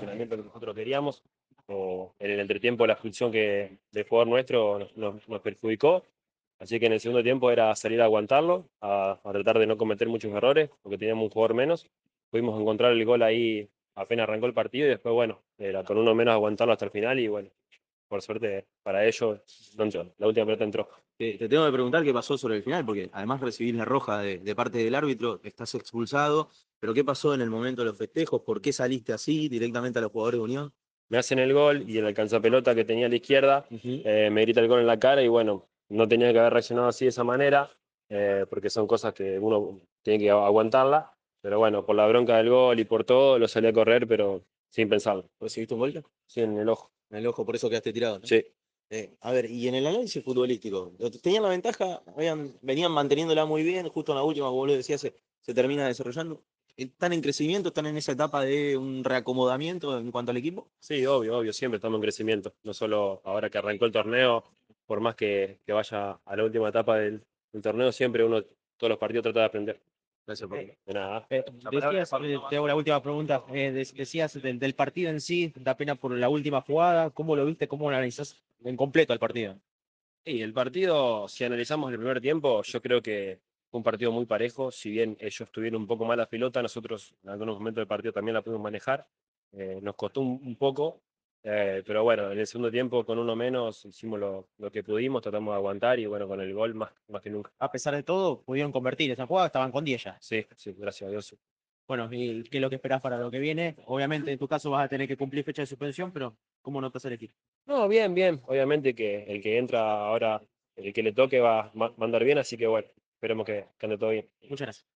funcionamiento que nosotros queríamos. O en el entretiempo la expulsión que del jugador nuestro nos, nos- nos perjudicó. Así que en el segundo tiempo era salir a aguantarlo, a, a tratar de no cometer muchos errores, porque teníamos un jugador menos. Pudimos encontrar el gol ahí apenas arrancó el partido y después, bueno, era con uno menos aguantarlo hasta el final y bueno, por suerte para ellos, la última pelota entró. Te, te tengo que preguntar qué pasó sobre el final, porque además recibís la roja de, de parte del árbitro, estás expulsado, pero ¿qué pasó en el momento de los festejos? ¿Por qué saliste así directamente a los jugadores de Unión? Me hacen el gol y el alcanzapelota que tenía a la izquierda eh, me grita el gol en la cara y bueno, no tenía que haber reaccionado así de esa manera, eh, porque son cosas que uno tiene que aguantarla. Pero bueno, por la bronca del gol y por todo, lo salí a correr, pero sin pensarlo. ¿Recibiste un golpe? Sí, en el ojo. En el ojo, por eso quedaste tirado. ¿no? Sí. Eh, a ver, y en el análisis futbolístico, tenían la ventaja, habían, venían manteniéndola muy bien, justo en la última, como vos lo decías, se, se termina desarrollando. ¿Están en crecimiento? ¿Están en esa etapa de un reacomodamiento en cuanto al equipo? Sí, obvio, obvio, siempre estamos en crecimiento. No solo ahora que arrancó el torneo, por más que, que vaya a la última etapa del, del torneo, siempre uno, todos los partidos trata de aprender. Gracias por De nada. Eh, La palabra decías, de eh, te hago la última pregunta. eh, de- decías del, del partido en sí, da pena por la última jugada. ¿Cómo lo viste? ¿Cómo lo analizás en completo el partido? Y el partido, si analizamos el primer tiempo, yo creo que fue un partido muy parejo. Si bien ellos tuvieron un poco más la pelota, nosotros en algunos momentos del partido también la pudimos manejar. Eh, nos costó un, un poco, eh, pero bueno, en el segundo tiempo con uno menos hicimos lo, lo que pudimos, tratamos de aguantar y bueno, con el gol más, más que nunca. A pesar de todo, pudieron convertir esa jugada, estaban con 10 ya. Sí, sí, gracias a Dios. Bueno, ¿y qué es lo que esperás para lo que viene? Obviamente, en tu caso vas a tener que cumplir fecha de suspensión, pero ¿cómo notas el equipo? No, bien, bien. Obviamente que el que entra ahora, el que le toque va, a andar bien, así que bueno, esperemos que, ande todo bien. Muchas gracias.